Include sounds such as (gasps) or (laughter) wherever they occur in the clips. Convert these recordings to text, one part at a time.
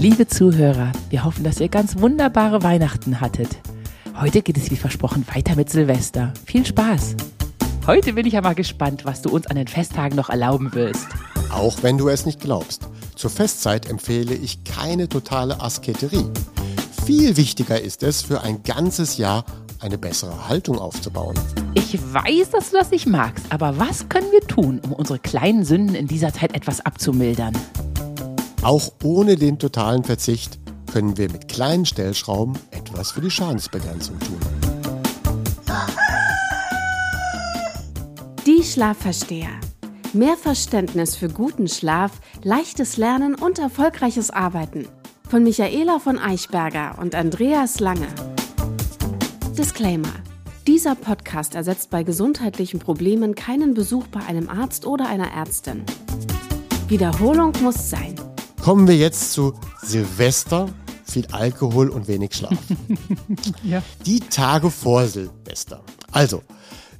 Liebe Zuhörer, wir hoffen, dass ihr ganz wunderbare Weihnachten hattet. Heute geht es wie versprochen weiter mit Silvester. Viel Spaß! Heute bin ich aber gespannt, was du uns an den Festtagen noch erlauben willst. Auch wenn du es nicht glaubst. Zur Festzeit empfehle ich keine totale Asketerie. Viel wichtiger ist es, für ein ganzes Jahr eine bessere Haltung aufzubauen. Ich weiß, dass du das nicht magst, aber was können wir tun, um unsere kleinen Sünden in dieser Zeit etwas abzumildern? Auch ohne den totalen Verzicht können wir mit kleinen Stellschrauben etwas für die Schadensbegrenzung tun. Die Schlafversteher. Mehr Verständnis für guten Schlaf, leichtes Lernen und erfolgreiches Arbeiten. Von Michaela von Eichberger und Andreas Lange. Disclaimer. Dieser Podcast ersetzt bei gesundheitlichen Problemen keinen Besuch bei einem Arzt oder einer Ärztin. Wiederholung muss sein. Kommen wir jetzt zu Silvester, viel Alkohol und wenig Schlaf. (laughs) Ja. Die Tage vor Silvester. Also,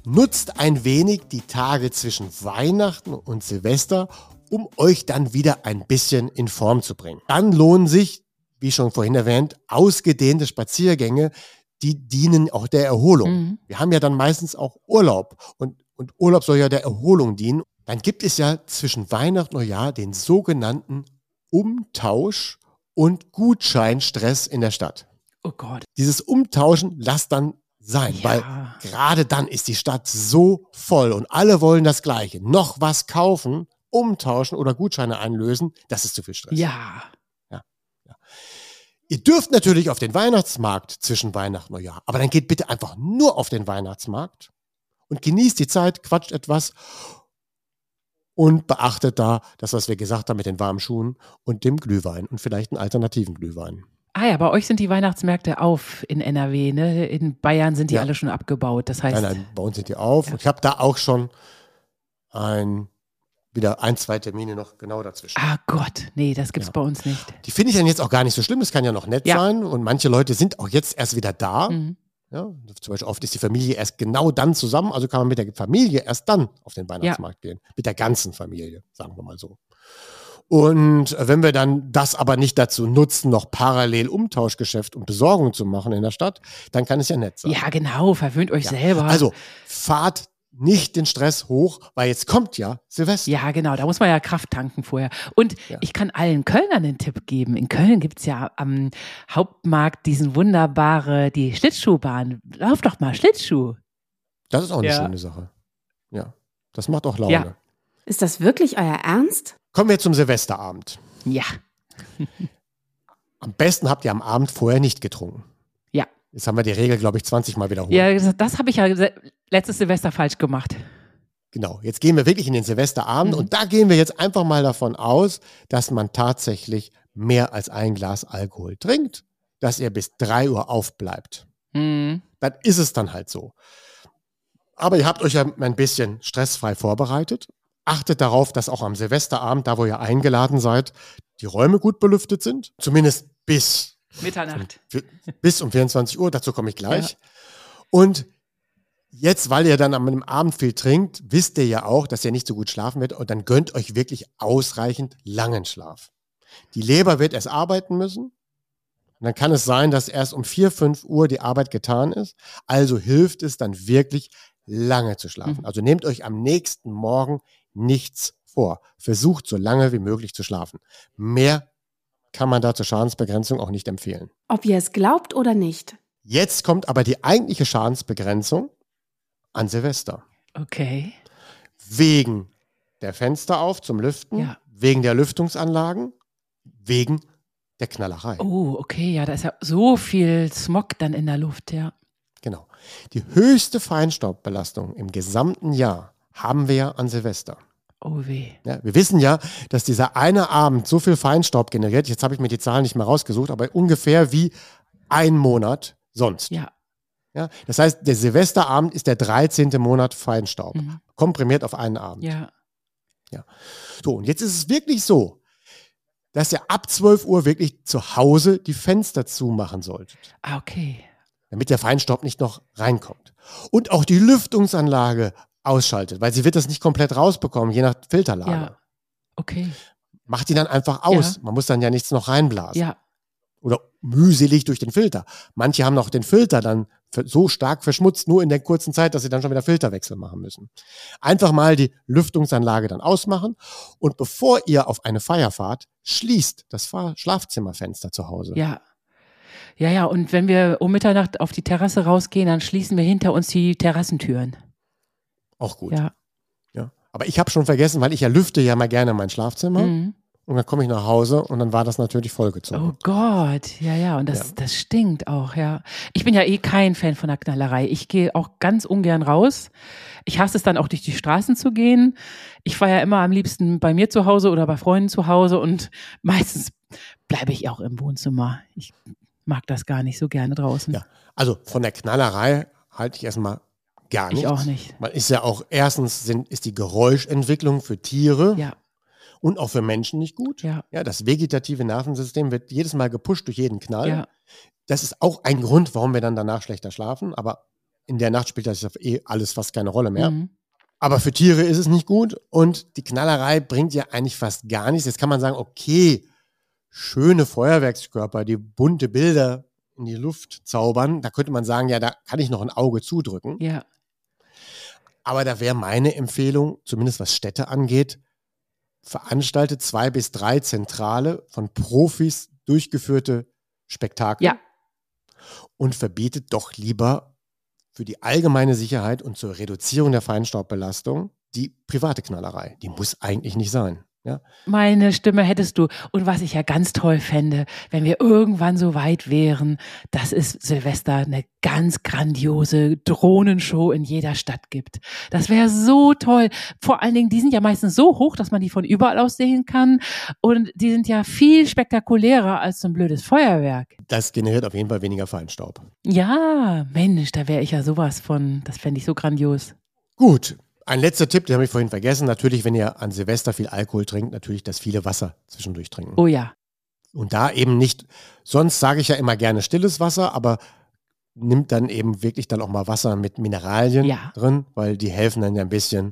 nutzt ein wenig die Tage zwischen Weihnachten und Silvester, um euch dann wieder ein bisschen in Form zu bringen. Dann lohnen sich, wie schon vorhin erwähnt, ausgedehnte Spaziergänge, die dienen auch der Erholung. Mhm. Wir haben ja dann meistens auch Urlaub und, und Urlaub soll ja der Erholung dienen. Dann gibt es ja zwischen Weihnachten und Neujahr den sogenannten Umtausch und Gutscheinstress in der Stadt. Oh Gott. Dieses Umtauschen lasst dann sein, Ja. weil gerade dann ist die Stadt so voll und alle wollen das Gleiche. Noch was kaufen, umtauschen oder Gutscheine einlösen, das ist zu viel Stress. Ja. Ihr dürft natürlich auf den Weihnachtsmarkt zwischen Weihnachten und Neujahr, aber dann geht bitte einfach nur auf den Weihnachtsmarkt und genießt die Zeit, quatscht etwas und beachtet da das, was wir gesagt haben mit den warmen Schuhen und dem Glühwein und vielleicht einen alternativen Glühwein. Ah ja, bei euch sind die Weihnachtsmärkte auf in NRW, ne? In Bayern sind die Ja. alle schon abgebaut. Das heißt, Nein, nein, bei uns sind die auf. Ja. Ich habe da auch schon ein, wieder ein, zwei Termine noch genau dazwischen. ah Gott, nee, das gibt's Ja. bei uns nicht. Die finde ich dann jetzt auch gar nicht so schlimm. Das kann ja noch nett Ja. sein. Und manche Leute sind auch jetzt erst wieder da. Mhm. Ja, zum Beispiel oft ist die Familie erst genau dann zusammen. Also kann man mit der Familie erst dann auf den Weihnachtsmarkt gehen. Mit der ganzen Familie, sagen wir mal so. Und wenn wir dann das aber nicht dazu nutzen, noch parallel Umtauschgeschäft und Besorgung zu machen in der Stadt, dann kann es ja nett sein. Ja, genau, verwöhnt euch selber. Also fahrt nicht den Stress hoch, weil jetzt kommt ja Silvester. Ja, genau, da muss man ja Kraft tanken vorher. Und Ja. ich kann allen Kölnern einen Tipp geben. In Köln gibt's ja am Hauptmarkt diesen wunderbare, die Schlittschuhbahn. Lauf doch mal Schlittschuh. Das ist auch eine Ja. schöne Sache. Ja, das macht auch Laune. Ja. Ist das wirklich euer Ernst? Kommen wir zum Silvesterabend. Ja, (laughs) Am besten habt ihr am Abend vorher nicht getrunken. ja. Jetzt haben wir die Regel, glaube ich, 20 Mal wiederholt. Ja, das, das habe ich ja se- letztes Silvester falsch gemacht. Genau. Jetzt gehen wir wirklich in den Silvesterabend Mhm. und da gehen wir jetzt einfach mal davon aus, dass man tatsächlich mehr als ein Glas Alkohol trinkt, dass ihr bis 3 Uhr aufbleibt. Mhm. Dann ist es dann halt so. Aber ihr habt euch ja ein bisschen stressfrei vorbereitet. Achtet darauf, dass auch am Silvesterabend, da wo ihr eingeladen seid, die Räume gut belüftet sind. Zumindest bis, Mitternacht. bis um 24 Uhr. Dazu komme ich gleich. Und jetzt, weil ihr dann am Abend viel trinkt, wisst ihr ja auch, dass ihr nicht so gut schlafen werdet. Und dann gönnt euch wirklich ausreichend langen Schlaf. Die Leber wird erst arbeiten müssen. Und dann kann es sein, dass erst um 4, 5 Uhr die Arbeit getan ist. Also hilft es dann wirklich lange zu schlafen. Mhm. Also nehmt euch am nächsten Morgen nichts vor. Versucht so lange wie möglich zu schlafen. Mehr kann man da zur Schadensbegrenzung auch nicht empfehlen. Ob ihr es glaubt oder nicht. Jetzt kommt aber die eigentliche Schadensbegrenzung an Silvester. Okay. Wegen der Fenster auf zum Lüften, Ja. wegen der Lüftungsanlagen, wegen der Knallerei. Oh, okay, ja, da ist ja so viel Smog dann in der Luft, ja. Genau. Die höchste Feinstaubbelastung im gesamten Jahr haben wir ja an Silvester. Oh weh. Ja, wir wissen ja, dass dieser eine Abend so viel Feinstaub generiert. Jetzt habe ich mir die Zahlen nicht mehr rausgesucht, aber ungefähr wie ein Monat sonst. Ja. Ja, das heißt, der Silvesterabend ist der 13. Monat Feinstaub, Mhm. komprimiert auf einen Abend. Ja. So, und jetzt ist es wirklich so, dass ihr ab 12 Uhr wirklich zu Hause die Fenster zumachen solltet, Ah, okay. damit der Feinstaub nicht noch reinkommt. Und auch die Lüftungsanlage ausschaltet, weil sie wird das nicht komplett rausbekommen, je nach Filterlage. Ja. Okay. Macht die dann einfach aus. Ja. Man muss dann ja nichts noch reinblasen. Ja. Oder mühselig durch den Filter. Manche haben noch den Filter dann so stark verschmutzt, nur in der kurzen Zeit, dass sie dann schon wieder Filterwechsel machen müssen. Einfach mal die Lüftungsanlage dann ausmachen und bevor ihr auf eine Feier fahrt, schließt das Fahr- Schlafzimmerfenster zu Hause. Ja. Ja, ja, und wenn wir um Mitternacht auf die Terrasse rausgehen, dann schließen wir hinter uns die Terrassentüren. Auch gut. Ja. Ja. Aber ich habe schon vergessen, weil ich ja lüfte ja mal gerne mein Schlafzimmer Mhm. Und dann komme ich nach Hause und dann war das natürlich vollgezogen. Oh Gott, ja, ja, und das, Ja. das stinkt auch, ja. Ich bin ja eh kein Fan von der Knallerei. Ich gehe auch ganz ungern raus. Ich hasse es dann auch durch die Straßen zu gehen. Ich war ja immer am liebsten bei mir zu Hause oder bei Freunden zu Hause und (laughs) meistens bleibe ich auch im Wohnzimmer. Ich mag das gar nicht so gerne draußen. Ja. Also von der Knallerei halte ich erstmal gar Ich nichts. auch nicht. Man ist ja auch, erstens sind, ist die Geräuschentwicklung für Tiere Ja, und auch für Menschen nicht gut. ja, Ja, das vegetative Nervensystem wird jedes Mal gepusht durch jeden Knall. ja. Das ist auch ein Grund, warum wir dann danach schlechter schlafen. Aber in der Nacht spielt das eh alles fast keine Rolle mehr. Mhm. Aber für Tiere ist es nicht gut und die Knallerei bringt ja eigentlich fast gar nichts. Jetzt kann man sagen, okay, schöne Feuerwerkskörper, die bunte Bilder in die Luft zaubern. Da könnte man sagen, ja, da kann ich noch ein Auge zudrücken. Ja, Aber da wäre meine Empfehlung, zumindest was Städte angeht, veranstaltet zwei bis drei zentrale, von Profis durchgeführte Spektakel ja, und verbietet doch lieber für die allgemeine Sicherheit und zur Reduzierung der Feinstaubbelastung die private Knallerei. Die muss eigentlich nicht sein. Ja? meine Stimme hättest du. Und was ich ja ganz toll fände, wenn wir irgendwann so weit wären, dass es Silvester eine ganz grandiose Drohnenshow in jeder Stadt gibt. Das wäre so toll. Vor allen Dingen, die sind ja meistens so hoch, dass man die von überall aus sehen kann. Und die sind ja viel spektakulärer als so ein blödes Feuerwerk. Das generiert auf jeden Fall weniger Feinstaub. Ja, Mensch, da wäre ich ja sowas von. Das fände ich so grandios. Gut. Ein letzter Tipp, den habe ich vorhin vergessen. Natürlich, wenn ihr an Silvester viel Alkohol trinkt, natürlich das viele Wasser zwischendurch trinken. Oh ja. Und da eben nicht, sonst sage ich ja immer gerne stilles Wasser, aber nimmt dann eben wirklich dann auch mal Wasser mit Mineralien Ja. drin, weil die helfen dann ja ein bisschen,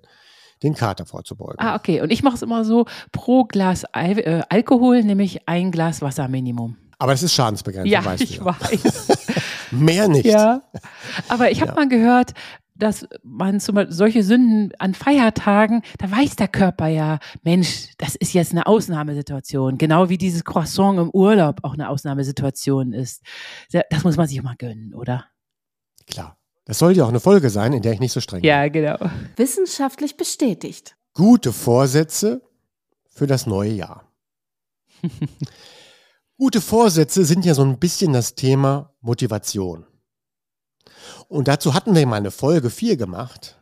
den Kater vorzubeugen. Ah, okay. Und ich mache es immer so, pro Glas Al äh, Alkohol nehme ich ein Glas Wasser Minimum. Aber das ist Schadensbegrenzung, Ja, weißt ich du ja. weiß. (laughs) Mehr nicht. Ja. Aber ich habe Ja. mal gehört, dass man zum Beispiel solche Sünden an Feiertagen, da weiß der Körper ja, Mensch, das ist jetzt eine Ausnahmesituation. Genau wie dieses Croissant im Urlaub auch eine Ausnahmesituation ist. Das muss man sich auch mal gönnen, oder? Klar. Das sollte ja auch eine Folge sein, in der ich nicht so streng bin. Ja, genau. Wissenschaftlich bestätigt. Gute Vorsätze für das neue Jahr. (laughs) Gute Vorsätze sind ja so ein bisschen das Thema Motivation. Und dazu hatten wir mal eine Folge 4 gemacht.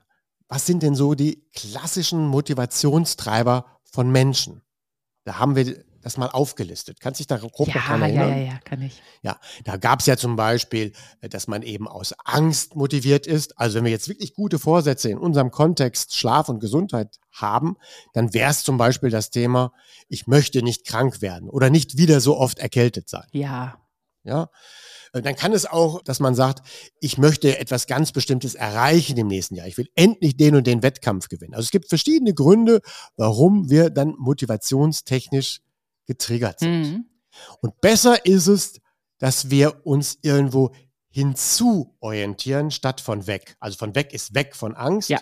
Was sind denn so die klassischen Motivationstreiber von Menschen? Da haben wir das mal aufgelistet. Kannst du dich da grob Ja, dran ja, erinnern? ja, ja, kann ich. Ja, da gab es ja zum Beispiel, äh, dass man eben aus Angst motiviert ist. Also wenn wir jetzt wirklich gute Vorsätze in unserem Kontext Schlaf und Gesundheit haben, dann wäre es zum Beispiel das Thema, ich möchte nicht krank werden oder nicht wieder so oft erkältet sein. Ja. Ja, dann kann es auch, dass man sagt, ich möchte etwas ganz Bestimmtes erreichen im nächsten Jahr. Ich will endlich den und den Wettkampf gewinnen. Also es gibt verschiedene Gründe, warum wir dann motivationstechnisch getriggert sind. Mhm. Und besser ist es, dass wir uns irgendwo hinzu orientieren, statt von weg. Also von weg ist weg von Angst. Ja.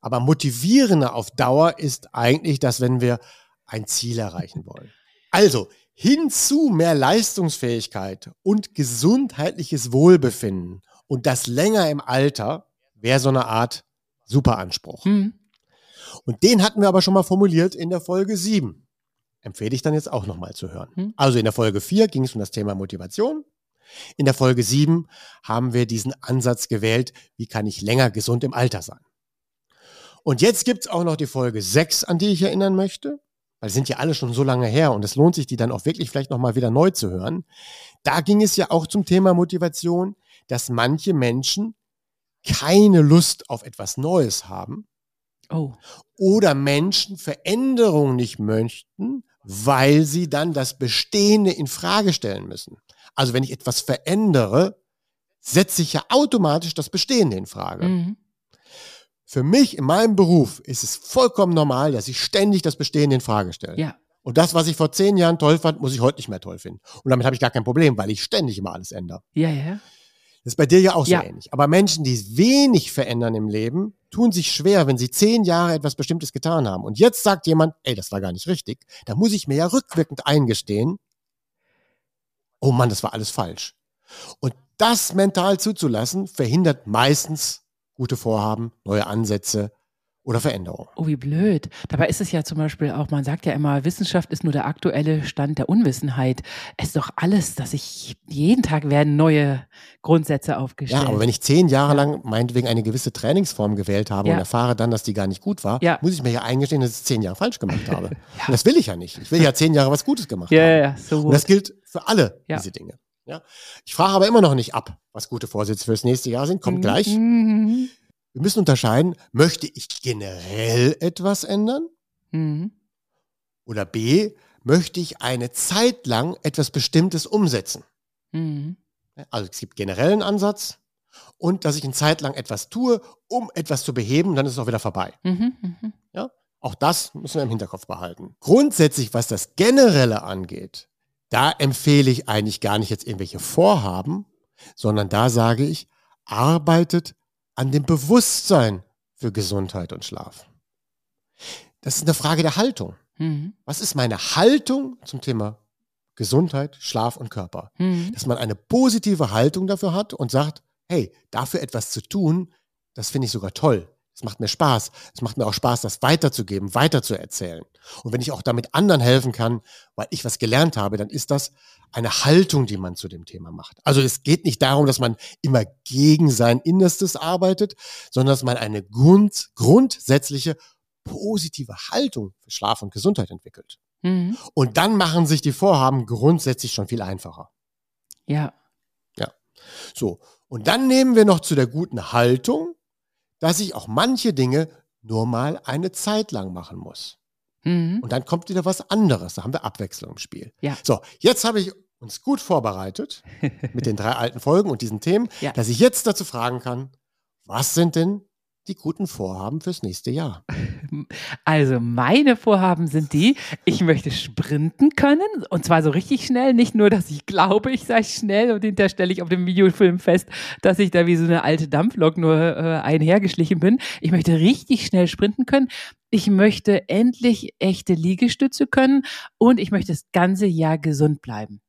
Aber motivierender auf Dauer ist eigentlich, dass wenn wir ein Ziel erreichen wollen. Also hinzu mehr Leistungsfähigkeit und gesundheitliches Wohlbefinden und das länger im Alter wäre so eine Art Superanspruch. Mhm. Und den hatten wir aber schon mal formuliert in der Folge 7. Empfehle ich dann jetzt auch nochmal zu hören. Hm. Also in der Folge 4 ging es um das Thema Motivation. In der Folge 7 haben wir diesen Ansatz gewählt, wie kann ich länger gesund im Alter sein. Und jetzt gibt es auch noch die Folge 6, an die ich erinnern möchte, weil sind ja alle schon so lange her und es lohnt sich, die dann auch wirklich vielleicht nochmal wieder neu zu hören. Da ging es ja auch zum Thema Motivation, dass manche Menschen keine Lust auf etwas Neues haben Oh. oder Menschen Veränderungen nicht möchten, weil sie dann das Bestehende in Frage stellen müssen. Also wenn ich etwas verändere, setze ich ja automatisch das Bestehende in Frage. Mhm. Für mich in meinem Beruf ist es vollkommen normal, dass ich ständig das Bestehende in Frage stelle. Ja. Und das, was ich vor zehn Jahren toll fand, muss ich heute nicht mehr toll finden. Und damit habe ich gar kein Problem, weil ich ständig immer alles ändere. Ja, ja. Das ist bei dir ja auch so Ja. ähnlich. Aber Menschen, die wenig verändern im Leben, tun sich schwer, wenn sie zehn Jahre etwas Bestimmtes getan haben. Und jetzt sagt jemand, ey, das war gar nicht richtig. Da muss ich mir ja rückwirkend eingestehen, oh Mann, das war alles falsch. Und das mental zuzulassen, verhindert meistens gute Vorhaben, neue Ansätze oder Veränderungen. Oh, wie blöd. Dabei ist es ja zum Beispiel auch, man sagt ja immer, Wissenschaft ist nur der aktuelle Stand der Unwissenheit. Es ist doch alles, dass ich, jeden Tag werden neue Grundsätze aufgestellt. Ja, aber wenn ich zehn Jahre lang meinetwegen eine gewisse Trainingsform gewählt habe Ja. und erfahre dann, dass die gar nicht gut war, Ja. muss ich mir ja eingestehen, dass ich zehn Jahre falsch gemacht habe. (laughs) Und das will ich ja nicht. Ich will ja zehn Jahre was Gutes gemacht ja, haben. ja, ja, so Und gut. das gilt für alle Ja. diese Dinge. Ja? Ich frage aber immer noch nicht ab, was gute Vorsätze fürs nächste Jahr sind. Kommt gleich. Mhm. Wir müssen unterscheiden, möchte ich generell etwas ändern? Mhm. Oder B, möchte ich eine Zeit lang etwas Bestimmtes umsetzen? Mhm. Also es gibt generellen Ansatz und dass ich eine Zeit lang etwas tue, um etwas zu beheben, dann ist es auch wieder vorbei. Mhm. Mhm. Auch das müssen wir im Hinterkopf behalten. Grundsätzlich, was das Generelle angeht, da empfehle ich eigentlich gar nicht jetzt irgendwelche Vorhaben, sondern da sage ich, arbeitet an dem Bewusstsein für Gesundheit und Schlaf. Das ist eine Frage der Haltung. Mhm. Was ist meine Haltung zum Thema Gesundheit, Schlaf und Körper? Mhm. Dass man eine positive Haltung dafür hat und sagt, hey, dafür etwas zu tun, das finde ich sogar toll. Es macht mir Spaß. Es macht mir auch Spaß, das weiterzugeben, weiterzuerzählen. Und wenn ich auch damit anderen helfen kann, weil ich was gelernt habe, dann ist das eine Haltung, die man zu dem Thema macht. Also es geht nicht darum, dass man immer gegen sein Innerstes arbeitet, sondern dass man eine Grund, grundsätzliche positive Haltung für Schlaf und Gesundheit entwickelt. Mhm. Und dann machen sich die Vorhaben grundsätzlich schon viel einfacher. Ja. So, und dann nehmen wir noch zu der guten Haltung, dass ich auch manche Dinge nur mal eine Zeit lang machen muss. Mhm. Und dann kommt wieder was anderes. Da haben wir Abwechslung im Spiel. Ja. So, jetzt habe ich uns gut vorbereitet (laughs) mit den drei alten Folgen und diesen Themen, Ja. dass ich jetzt dazu fragen kann, was sind denn die guten Vorhaben fürs nächste Jahr? Also meine Vorhaben sind die, ich möchte sprinten können und zwar so richtig schnell, nicht nur, dass ich glaube, ich sei schnell und hinterher stelle ich auf dem Videofilm fest, dass ich da wie so eine alte Dampflok nur äh, einhergeschlichen bin. Ich möchte richtig schnell sprinten können. Ich möchte endlich echte Liegestütze können und ich möchte das ganze Jahr gesund bleiben.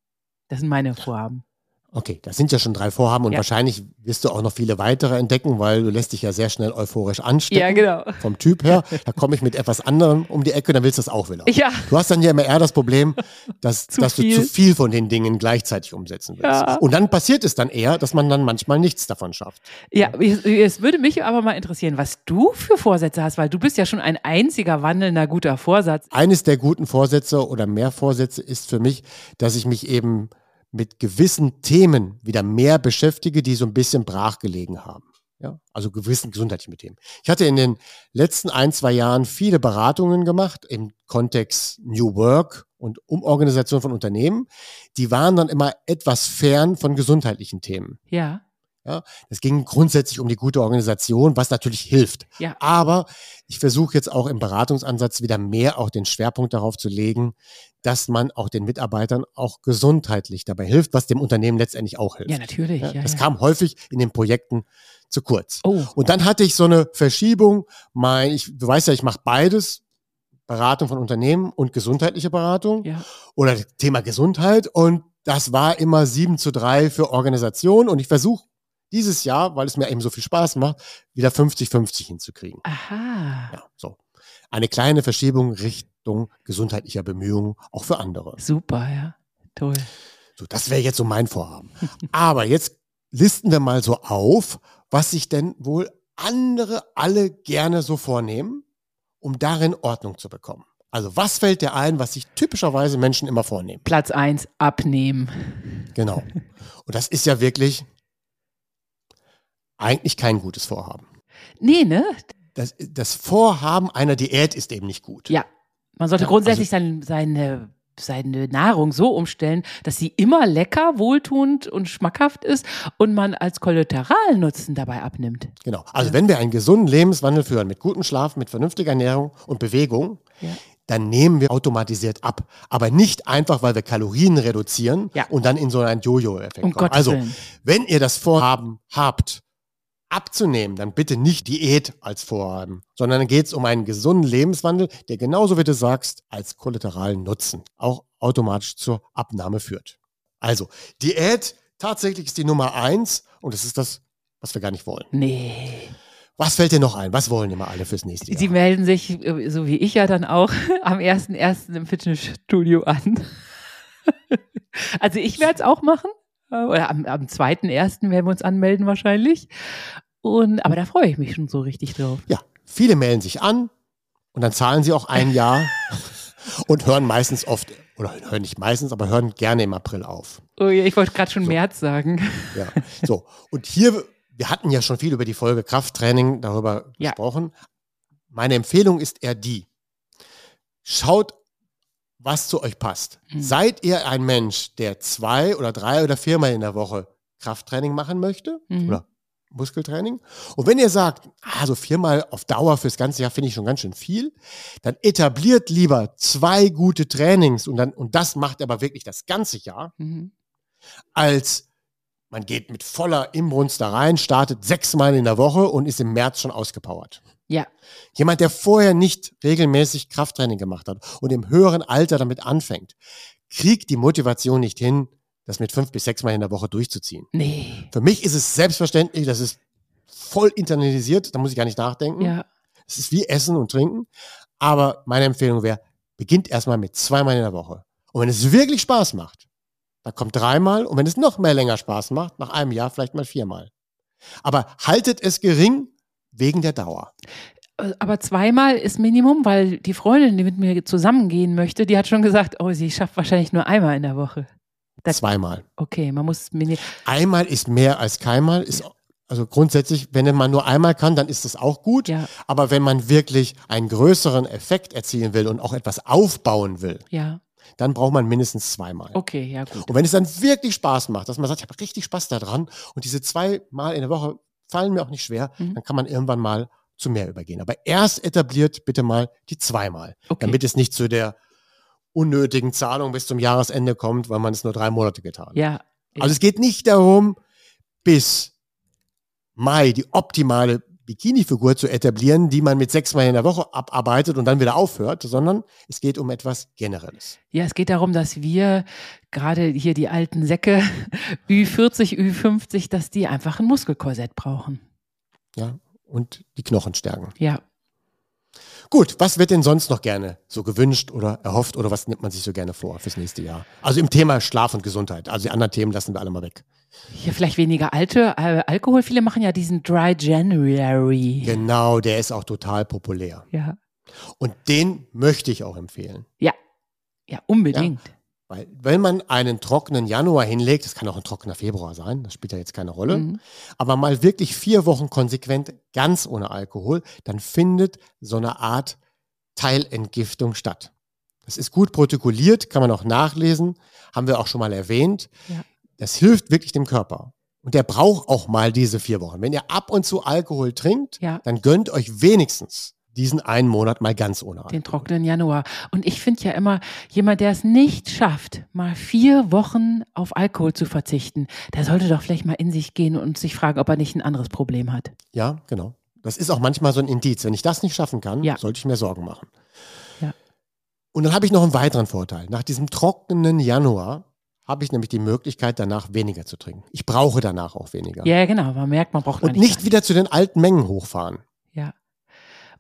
Das sind meine Vorhaben. Okay, das sind ja schon drei Vorhaben und Ja. wahrscheinlich wirst du auch noch viele weitere entdecken, weil du lässt dich ja sehr schnell euphorisch anstecken. Ja, genau. Vom Typ her. Da komme ich mit etwas anderem um die Ecke, dann willst du das auch wieder. Ja. Du hast dann ja immer eher das Problem, dass, (laughs) dass du zu viel von den Dingen gleichzeitig umsetzen willst. Ja. Und dann passiert es dann eher, dass man dann manchmal nichts davon schafft. Ja, es würde mich aber mal interessieren, was du für Vorsätze hast, weil du bist ja schon ein einziger wandelnder guter Vorsatz. Eines der guten Vorsätze oder mehr Vorsätze ist für mich, dass ich mich eben mit gewissen Themen wieder mehr beschäftige, die so ein bisschen brach gelegen haben. Ja, also gewissen gesundheitlichen Themen. Ich hatte in den letzten ein, zwei Jahren viele Beratungen gemacht im Kontext New Work und Umorganisation von Unternehmen. Die waren dann immer etwas fern von gesundheitlichen Themen. Ja, Ja, es ging grundsätzlich um die gute Organisation, was natürlich hilft. ja. Aber ich versuche jetzt auch im Beratungsansatz wieder mehr auch den Schwerpunkt darauf zu legen, dass man auch den Mitarbeitern auch gesundheitlich dabei hilft, was dem Unternehmen letztendlich auch hilft. Ja, natürlich. Ja, Ja, das ja. kam häufig in den Projekten zu kurz. Oh, Und dann hatte ich so eine Verschiebung. Mein, ich, du weißt ja, ich mache beides. Beratung von Unternehmen und gesundheitliche Beratung ja. oder Thema Gesundheit. Und das war immer 7 zu 3 für Organisation. Und ich versuche dieses Jahr, weil es mir eben so viel Spaß macht, wieder 50-50 hinzukriegen. Aha. Ja, so. Eine kleine Verschiebung Richtung gesundheitlicher Bemühungen, auch für andere. Super, ja. Toll. So, das wäre jetzt so mein Vorhaben. Aber jetzt listen wir mal so auf, was sich denn wohl andere alle gerne so vornehmen, um darin Ordnung zu bekommen. Also was fällt dir ein, was sich typischerweise Menschen immer vornehmen? Platz eins abnehmen. Genau. Und das ist ja wirklich eigentlich kein gutes Vorhaben. Nee, ne? Das, das Vorhaben einer Diät ist eben nicht gut. Ja. Man sollte Ja, grundsätzlich sein, seine, seine Nahrung so umstellen, dass sie immer lecker, wohltuend und schmackhaft ist und man als Kollateralnutzen dabei abnimmt. Genau. Also wenn wir einen gesunden Lebenswandel führen mit gutem Schlaf, mit vernünftiger Ernährung und Bewegung, Ja. dann nehmen wir automatisiert ab. Aber nicht einfach, weil wir Kalorien reduzieren Ja. und dann in so einen Jojo-Effekt Um kommen. Gottes Also, Willen. wenn ihr das Vorhaben habt, abzunehmen, dann bitte nicht Diät als Vorhaben, sondern dann geht es um einen gesunden Lebenswandel, der genauso wie du sagst, als kollateralen Nutzen auch automatisch zur Abnahme führt. Also, Diät tatsächlich ist die Nummer eins und das ist das, was wir gar nicht wollen. Nee. Was fällt dir noch ein? Was wollen immer alle fürs nächste Jahr? Sie melden sich, äh, so wie ich ja dann auch, (laughs) am 1.1. im Fitnessstudio an. (laughs) Also ich werde es auch machen. Oder am, am 2.1. werden wir uns anmelden wahrscheinlich. Und, aber da freue ich mich schon so richtig drauf. Ja, viele melden sich an und dann zahlen sie auch ein Jahr (laughs) und hören meistens oft, oder hören nicht meistens, aber hören gerne im April auf. Oh ja, ich wollte gerade schon März sagen. Ja, so. Und hier, wir hatten ja schon viel über die Folge Krafttraining darüber Ja. gesprochen. Meine Empfehlung ist eher die. Schaut, was zu euch passt. Mhm. Seid ihr ein Mensch, der zwei oder drei oder viermal in der Woche Krafttraining machen möchte? Mhm. Oder Muskeltraining? Und wenn ihr sagt, ah, so viermal auf Dauer fürs ganze Jahr finde ich schon ganz schön viel, dann etabliert lieber zwei gute Trainings und dann, und das macht aber wirklich das ganze Jahr Mhm. als man geht mit voller Imbrunst da rein, startet sechsmal in der Woche und ist im März schon ausgepowert. Ja, Jemand, der vorher nicht regelmäßig Krafttraining gemacht hat und im höheren Alter damit anfängt, kriegt die Motivation nicht hin, das mit fünf bis sechsmal in der Woche durchzuziehen. nee. Für mich ist es selbstverständlich, das ist voll internalisiert, da muss ich gar nicht nachdenken. Ja, Es ist wie Essen und Trinken. Aber meine Empfehlung wäre, beginnt erstmal mit zweimal in der Woche. Und wenn es wirklich Spaß macht, dann kommt dreimal. Und wenn es noch mehr länger Spaß macht, nach einem Jahr vielleicht mal viermal. Aber haltet es gering wegen der Dauer. Äh, aber zweimal ist Minimum, weil die Freundin, die mit mir zusammengehen möchte, die hat schon gesagt, oh, sie schafft wahrscheinlich nur einmal in der Woche. Das- Zweimal. Okay, man muss mini Einmal ist mehr als keinmal. Ist, also grundsätzlich, wenn man nur einmal kann, dann ist das auch gut. Ja. Aber wenn man wirklich einen größeren Effekt erzielen will und auch etwas aufbauen will, Ja, dann braucht man mindestens zweimal. okay, ja gut. Und wenn es dann wirklich Spaß macht, dass man sagt, ich habe richtig Spaß daran und diese zwei Mal in der Woche fallen mir auch nicht schwer, Mhm. dann kann man irgendwann mal zu mehr übergehen. Aber erst etabliert bitte mal die zweimal, Okay. damit es nicht zu der unnötigen Zahlung bis zum Jahresende kommt, weil man es nur drei Monate getan hat. Ja, Also es geht nicht darum, bis Mai die optimale Bikini-Figur zu etablieren, die man mit sechsmal in der Woche abarbeitet und dann wieder aufhört, sondern es geht um etwas Generelles. ja, es geht darum, dass wir gerade hier die alten Säcke (laughs) Ü40, Ü50, dass die einfach ein Muskelkorsett brauchen. Ja, und die Knochen stärken. Ja, Gut, was wird denn sonst noch gerne so gewünscht oder erhofft oder was nimmt man sich so gerne vor fürs nächste Jahr? Also im Thema Schlaf und Gesundheit. Also die anderen Themen lassen wir alle mal weg. Hier vielleicht weniger alte äh, Alkohol. Viele machen ja diesen Dry January. Genau, der ist auch total populär. Ja, Und den möchte ich auch empfehlen. ja, ja, unbedingt. Weil wenn man einen trockenen Januar hinlegt, das kann auch ein trockener Februar sein, das spielt ja jetzt keine Rolle, Mhm. aber mal wirklich vier Wochen konsequent ganz ohne Alkohol, dann findet so eine Art Teilentgiftung statt. Das ist gut protokolliert, kann man auch nachlesen, haben wir auch schon mal erwähnt. Ja. Das hilft wirklich dem Körper. Und der braucht auch mal diese vier Wochen. Wenn ihr ab und zu Alkohol trinkt, Ja. dann gönnt euch wenigstens diesen einen Monat mal ganz ohne Alkohol. Den trockenen Januar. Und ich finde ja immer, jemand, der es nicht schafft, mal vier Wochen auf Alkohol zu verzichten, der sollte doch vielleicht mal in sich gehen und sich fragen, ob er nicht ein anderes Problem hat. Ja, genau. Das ist auch manchmal so ein Indiz. Wenn ich das nicht schaffen kann, Ja. sollte ich mir Sorgen machen. Ja. Und dann habe ich noch einen weiteren Vorteil. Nach diesem trockenen Januar habe ich nämlich die Möglichkeit, danach weniger zu trinken. Ich brauche danach auch weniger. Ja, genau. Man merkt, man braucht Und nicht. nicht wieder zu den alten Mengen hochfahren. Ja.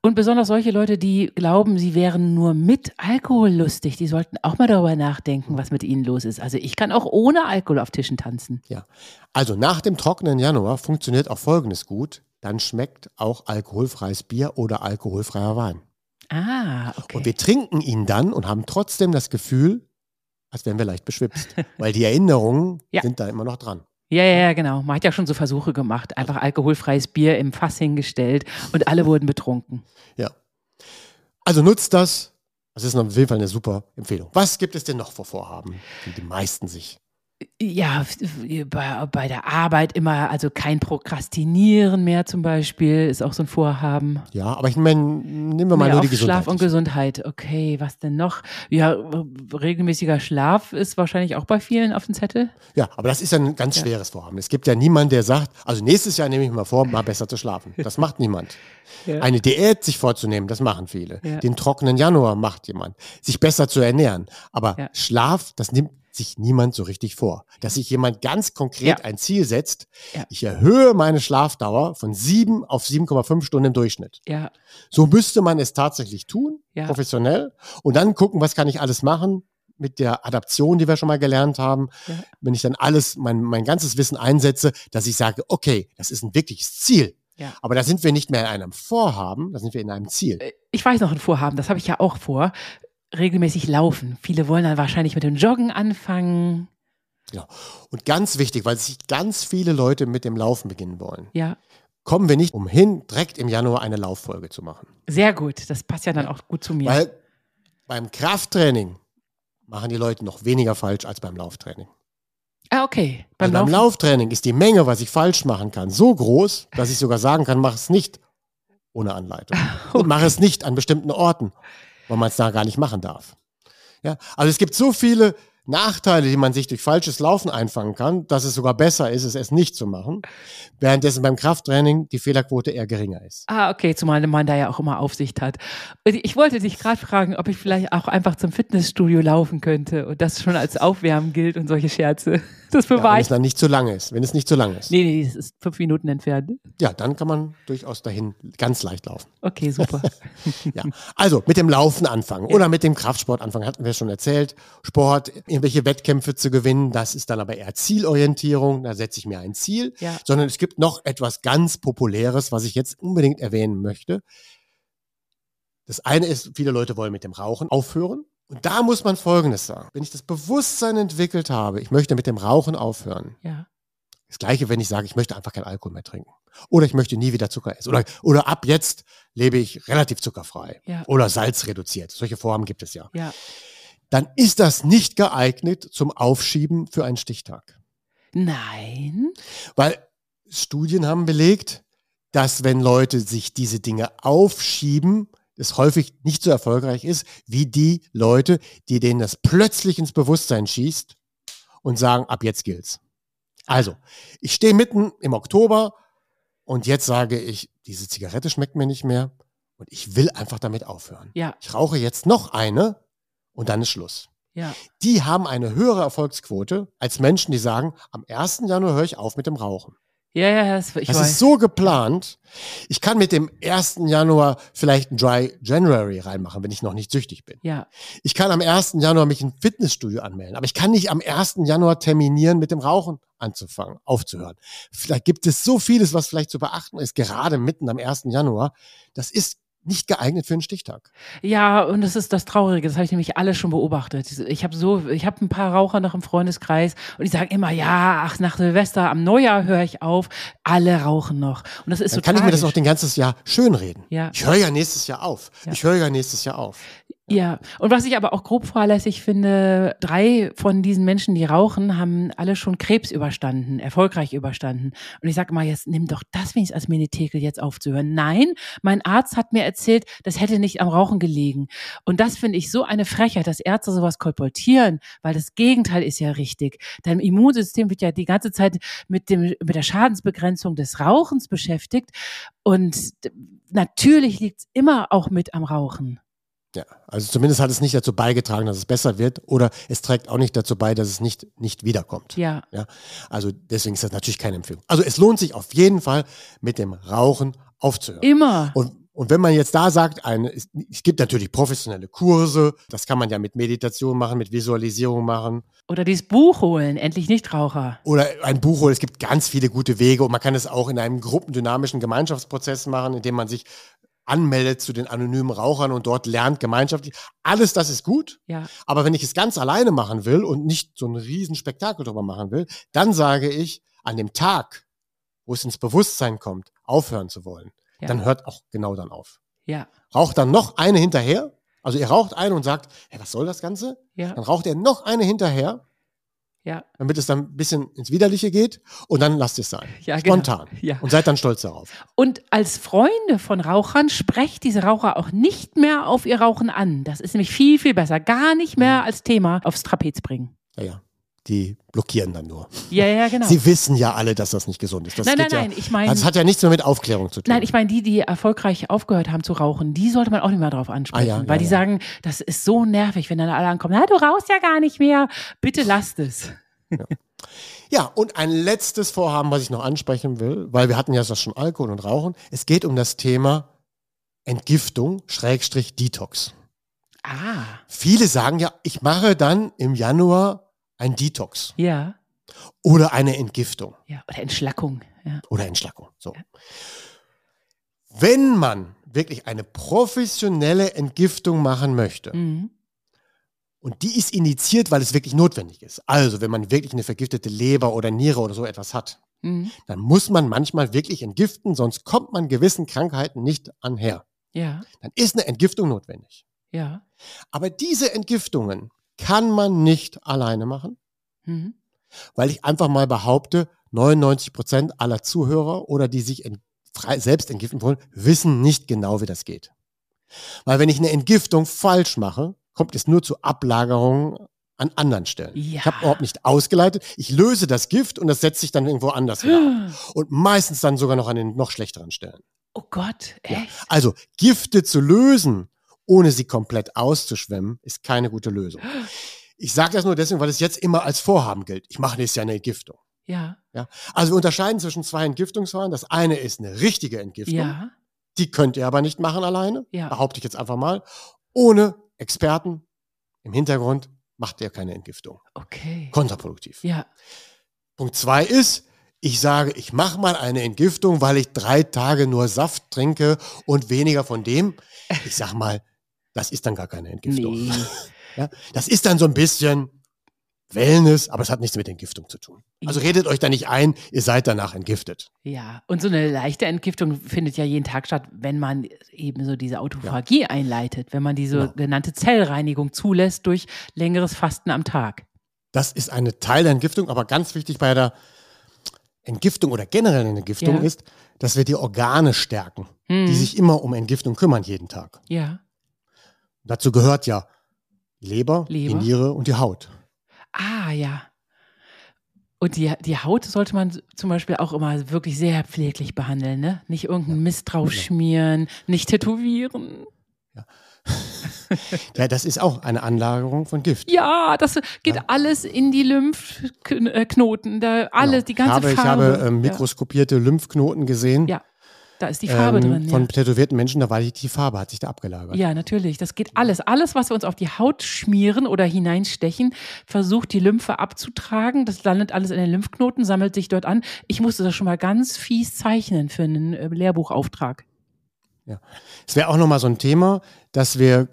Und besonders solche Leute, die glauben, sie wären nur mit Alkohol lustig, die sollten auch mal darüber nachdenken, was mit ihnen los ist. Also ich kann auch ohne Alkohol auf Tischen tanzen. Ja. Also nach dem trockenen Januar funktioniert auch Folgendes gut. Dann schmeckt auch alkoholfreies Bier oder alkoholfreier Wein. Ah, okay. Und wir trinken ihn dann und haben trotzdem das Gefühl, als wären wir leicht beschwipst. (laughs) Weil die Erinnerungen Ja. sind da immer noch dran. Ja, ja, ja, genau. Man hat ja schon so Versuche gemacht. Einfach alkoholfreies Bier im Fass hingestellt und alle wurden betrunken. Ja. Also nutzt das. Das ist auf jeden Fall eine super Empfehlung. Was gibt es denn noch für Vorhaben, die die meisten sich Ja, bei, bei der Arbeit immer, also kein Prokrastinieren mehr zum Beispiel, ist auch so ein Vorhaben. Ja, aber ich meine, nehmen wir mal Mehr nur die Gesundheit. Schlaf und Gesundheit. Okay, was denn noch? Ja, regelmäßiger Schlaf ist wahrscheinlich auch bei vielen auf dem Zettel. Ja, aber das ist ja ein ganz schweres Vorhaben. Es gibt ja niemanden, der sagt, also nächstes Jahr nehme ich mir mal vor, mal besser zu schlafen. Das macht niemand. (laughs) Ja. Eine Diät sich vorzunehmen, das machen viele. Ja. Den trockenen Januar macht jemand. Sich besser zu ernähren. Aber Ja. Schlaf, das nimmt sich niemand so richtig vor. Dass sich jemand ganz konkret Ja. ein Ziel setzt, Ja. ich erhöhe meine Schlafdauer von sieben auf 7,5 Stunden im Durchschnitt. Ja, So müsste man es tatsächlich tun, Ja. professionell, und dann gucken, was kann ich alles machen mit der Adaption, die wir schon mal gelernt haben. Wenn ich dann alles, mein, mein ganzes Wissen einsetze, dass ich sage, okay, das ist ein wirkliches Ziel. Ja. Aber da sind wir nicht mehr in einem Vorhaben, da sind wir in einem Ziel. Äh, ich weiß noch ein Vorhaben, das habe ich ja auch vor. Regelmäßig laufen. Viele wollen dann wahrscheinlich mit dem Joggen anfangen. Und ganz wichtig, weil sich ganz viele Leute mit dem Laufen beginnen wollen, Ja, kommen wir nicht umhin, direkt im Januar eine Lauffolge zu machen. sehr gut. Das passt ja dann auch gut zu mir. Weil beim Krafttraining machen die Leute noch weniger falsch als beim Lauftraining. ah, okay. Beim, Beim beim. Lauftraining ist die Menge, was ich falsch machen kann, so groß, dass ich sogar sagen kann, mach es nicht ohne Anleitung. (laughs) Und mach es nicht an bestimmten Orten, wo man es da gar nicht machen darf. Ja, also es gibt so viele Nachteile, die man sich durch falsches Laufen einfangen kann, dass es sogar besser ist, es erst nicht zu machen, währenddessen beim Krafttraining die Fehlerquote eher geringer ist. Ah, okay, zumal man da ja auch immer Aufsicht hat. Ich wollte dich gerade fragen, ob ich vielleicht auch einfach zum Fitnessstudio laufen könnte und das schon als Aufwärmen gilt und solche Scherze. Das Ja, wenn es dann nicht zu lange ist. Wenn es nicht zu lang ist. Nee, nee, das ist fünf Minuten entfernt. Ja, dann kann man durchaus dahin ganz leicht laufen. Okay, super. (laughs) Ja, also mit dem Laufen anfangen oder mit dem Kraftsport anfangen, hatten wir schon erzählt. Sport, irgendwelche Wettkämpfe zu gewinnen, das ist dann aber eher Zielorientierung, da setze ich mir ein Ziel. Ja. Sondern es gibt noch etwas ganz Populäres, was ich jetzt unbedingt erwähnen möchte. Das eine ist, viele Leute wollen mit dem Rauchen aufhören. Und da muss man Folgendes sagen. Wenn ich das Bewusstsein entwickelt habe, ich möchte mit dem Rauchen aufhören, Ja, das gleiche, wenn ich sage, ich möchte einfach keinen Alkohol mehr trinken. Oder ich möchte nie wieder Zucker essen. Oder, oder ab jetzt lebe ich relativ zuckerfrei. Ja. Oder salzreduziert. Solche Vorhaben gibt es ja. ja. Dann ist das nicht geeignet zum Aufschieben für einen Stichtag. Nein. Weil Studien haben belegt, dass wenn Leute sich diese Dinge aufschieben, es häufig nicht so erfolgreich ist, wie die Leute, die denen das plötzlich ins Bewusstsein schießt und sagen, ab jetzt gilt's. Also, ich stehe mitten im Oktober und jetzt sage ich, diese Zigarette schmeckt mir nicht mehr und ich will einfach damit aufhören. Ja, Ich rauche jetzt noch eine und dann ist Schluss. ja. Die haben eine höhere Erfolgsquote als Menschen, die sagen, am 1. Januar höre ich auf mit dem Rauchen. Ja, ja, das, ich Das weiß. ist so geplant. Ich kann mit dem 1. Januar vielleicht ein Dry January reinmachen, wenn ich noch nicht süchtig bin. ja, Ich kann am 1. Januar mich im Fitnessstudio anmelden, aber ich kann nicht am 1. Januar terminieren, mit dem Rauchen anzufangen, aufzuhören. Vielleicht gibt es so vieles, was vielleicht zu beachten ist, gerade mitten am 1. Januar. Das ist nicht geeignet für einen Stichtag. Ja, und das ist das Traurige, das habe ich nämlich alles schon beobachtet. Ich habe so, ich habe ein paar Raucher noch im Freundeskreis und die sagen immer, ja, ach, nach Silvester, am Neujahr höre ich auf, alle rauchen noch. Und das ist Dann so kann ich mir das tragisch. auch den ganzes Jahr schönreden. Ja. Ich höre ja nächstes Jahr auf. Ja. Ich höre ja nächstes Jahr auf. Ja, und was ich aber auch grob fahrlässig finde, drei von diesen Menschen, die rauchen, haben alle schon Krebs überstanden, erfolgreich überstanden. Und ich sage mal, jetzt nimm doch das wenigstens als Menetekel jetzt aufzuhören. Nein, mein Arzt hat mir erzählt, das hätte nicht am Rauchen gelegen. Und das finde ich so eine Frechheit, dass Ärzte sowas kolportieren, weil das Gegenteil ist ja richtig. Dein Immunsystem wird ja die ganze Zeit mit dem, mit der Schadensbegrenzung des Rauchens beschäftigt. Und natürlich liegt es immer auch mit am Rauchen. Ja, also zumindest hat es nicht dazu beigetragen, dass es besser wird oder es trägt auch nicht dazu bei, dass es nicht, nicht wiederkommt. Ja. Ja, also deswegen ist das natürlich keine Empfehlung. Also es lohnt sich auf jeden Fall, mit dem Rauchen aufzuhören. Immer. Und, und wenn man jetzt da sagt, eine, es, es gibt natürlich professionelle Kurse, das kann man ja mit Meditation machen, mit Visualisierung machen Oder dieses Buch holen, endlich Nichtraucher. oder ein Buch holen. Es gibt ganz viele gute Wege und man kann es auch in einem gruppendynamischen Gemeinschaftsprozess machen, indem man sich anmeldet zu den anonymen Rauchern und dort lernt gemeinschaftlich. Alles das ist gut. Ja. Aber wenn ich es ganz alleine machen will und nicht so ein riesen Spektakel drüber machen will, dann sage ich, an dem Tag, wo es ins Bewusstsein kommt, aufhören zu wollen, Ja. dann hört auch genau dann auf. Ja. Raucht dann noch eine hinterher. Also ihr raucht eine und sagt, hey, was soll das Ganze? Ja. Dann raucht er noch eine hinterher Ja. damit es dann ein bisschen ins Widerliche geht und dann lasst es sein. Ja, genau. Spontan. Ja. Und seid dann stolz darauf. Und als Freunde von Rauchern sprecht diese Raucher auch nicht mehr auf ihr Rauchen an. Das ist nämlich viel, viel besser. Gar nicht Mhm. mehr als Thema aufs Trapez bringen. Ja, ja. Die blockieren dann nur. Ja, ja, genau. Sie wissen ja alle, dass das nicht gesund ist. Das Nein, nein, ja, nein, ich meine- Das hat ja nichts mehr mit Aufklärung zu tun. Nein, ich meine, die, die erfolgreich aufgehört haben zu rauchen, die sollte man auch nicht mehr drauf ansprechen. Ah, ja, weil ja, die sagen, das ist so nervig, wenn dann alle ankommen, na, du rauchst ja gar nicht mehr, bitte lasst es. Ja, und ein letztes Vorhaben, was ich noch ansprechen will, weil wir hatten ja das schon Alkohol und Rauchen. Es geht um das Thema Entgiftung, Schrägstrich Detox. Ah, Viele sagen ja, ich mache dann im Januar ein Detox ja, oder eine Entgiftung ja, oder Entschlackung. Ja. oder Entschlackung. So. Wenn man wirklich eine professionelle Entgiftung machen möchte, Mhm. und die ist indiziert, weil es wirklich notwendig ist. Also, wenn man wirklich eine vergiftete Leber oder Niere oder so etwas hat, Mhm. dann muss man manchmal wirklich entgiften, sonst kommt man gewissen Krankheiten nicht anher. Ja, Dann ist eine Entgiftung notwendig. ja. Aber diese Entgiftungen kann man nicht alleine machen, Mhm. weil ich einfach mal behaupte, 99 Prozent aller Zuhörer oder die sich frei, selbst entgiften wollen, wissen nicht genau, wie das geht. Weil wenn ich eine Entgiftung falsch mache, kommt es nur zu Ablagerungen an anderen Stellen. Ja. Ich habe überhaupt nicht ausgeleitet. Ich löse das Gift und das setzt sich dann irgendwo anders wieder ab. (gasps) Und meistens dann sogar noch an den noch schlechteren Stellen. Oh Gott, echt? Also Gifte zu lösen, ohne sie komplett auszuschwemmen, ist keine gute Lösung. Ich sage das nur deswegen, weil es jetzt immer als Vorhaben gilt. Ich mache nächstes Jahr eine Entgiftung. Ja, Ja? Also wir unterscheiden zwischen zwei Entgiftungsverfahren. Das eine ist eine richtige Entgiftung. ja, Die könnt ihr aber nicht machen alleine. Ja. Behaupte ich jetzt einfach mal. Ohne Experten im Hintergrund macht ihr keine Entgiftung. okay. Kontraproduktiv. Ja, Punkt zwei ist, ich sage, ich mache mal eine Entgiftung, weil ich drei Tage nur Saft trinke und weniger von dem. Ich sag mal, das ist dann gar keine Entgiftung. nee. (laughs) Ja, das ist dann so ein bisschen Wellness, aber es hat nichts mit Entgiftung zu tun. Also redet euch da nicht ein, ihr seid danach entgiftet. Ja, und so eine leichte Entgiftung findet ja jeden Tag statt, wenn man eben so diese Autophagie einleitet, wenn man diese Genau. genannte Zellreinigung zulässt durch längeres Fasten am Tag. Das ist eine Teil der Entgiftung, aber ganz wichtig bei der Entgiftung oder generellen Entgiftung Ja. ist, dass wir die Organe stärken, Hm. die sich immer um Entgiftung kümmern jeden Tag. Ja. Dazu gehört ja die Leber, Leber. die Niere und die Haut. Ah, ja. Und die, die Haut sollte man zum Beispiel auch immer wirklich sehr pfleglich behandeln, ne? Nicht irgendeinen Mist genau. draufschmieren, nicht tätowieren. (laughs) Ja, das ist auch eine Anlagerung von Gift. Ja, das geht Ja. alles in die Lymphknoten, da alles, Genau. die ganze ich habe, Farbe. Ich habe ähm, mikroskopierte Lymphknoten gesehen. Ja, da ist die Farbe ähm, drin. Von ja. tätowierten Menschen, da war die, die Farbe, hat sich da abgelagert. Ja, natürlich. Das geht alles. Alles, was wir uns auf die Haut schmieren oder hineinstechen, versucht die Lymphe abzutragen. Das landet alles in den Lymphknoten, sammelt sich dort an. Ich musste das schon mal ganz fies zeichnen für einen äh, Lehrbuchauftrag. Es wäre auch nochmal so ein Thema, dass wir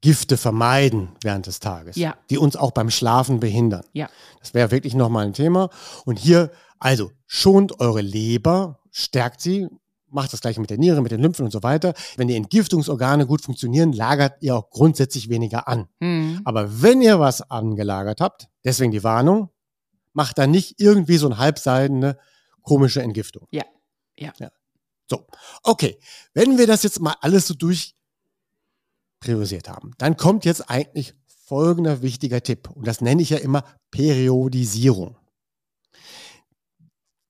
Gifte vermeiden während des Tages, Ja. die uns auch beim Schlafen behindern. Ja. Das wäre wirklich nochmal ein Thema. Und hier, also, schont eure Leber, stärkt sie, macht das gleiche mit der Niere, mit den Lymphen und so weiter. Wenn die Entgiftungsorgane gut funktionieren, lagert ihr auch grundsätzlich weniger an. Hm. Aber wenn ihr was angelagert habt, deswegen die Warnung, macht da nicht irgendwie so eine halbseidene, komische Entgiftung. Ja. Ja. So, okay. Wenn wir das jetzt mal alles so durch priorisiert haben, dann kommt jetzt eigentlich folgender wichtiger Tipp. Und das nenne ich ja immer Periodisierung.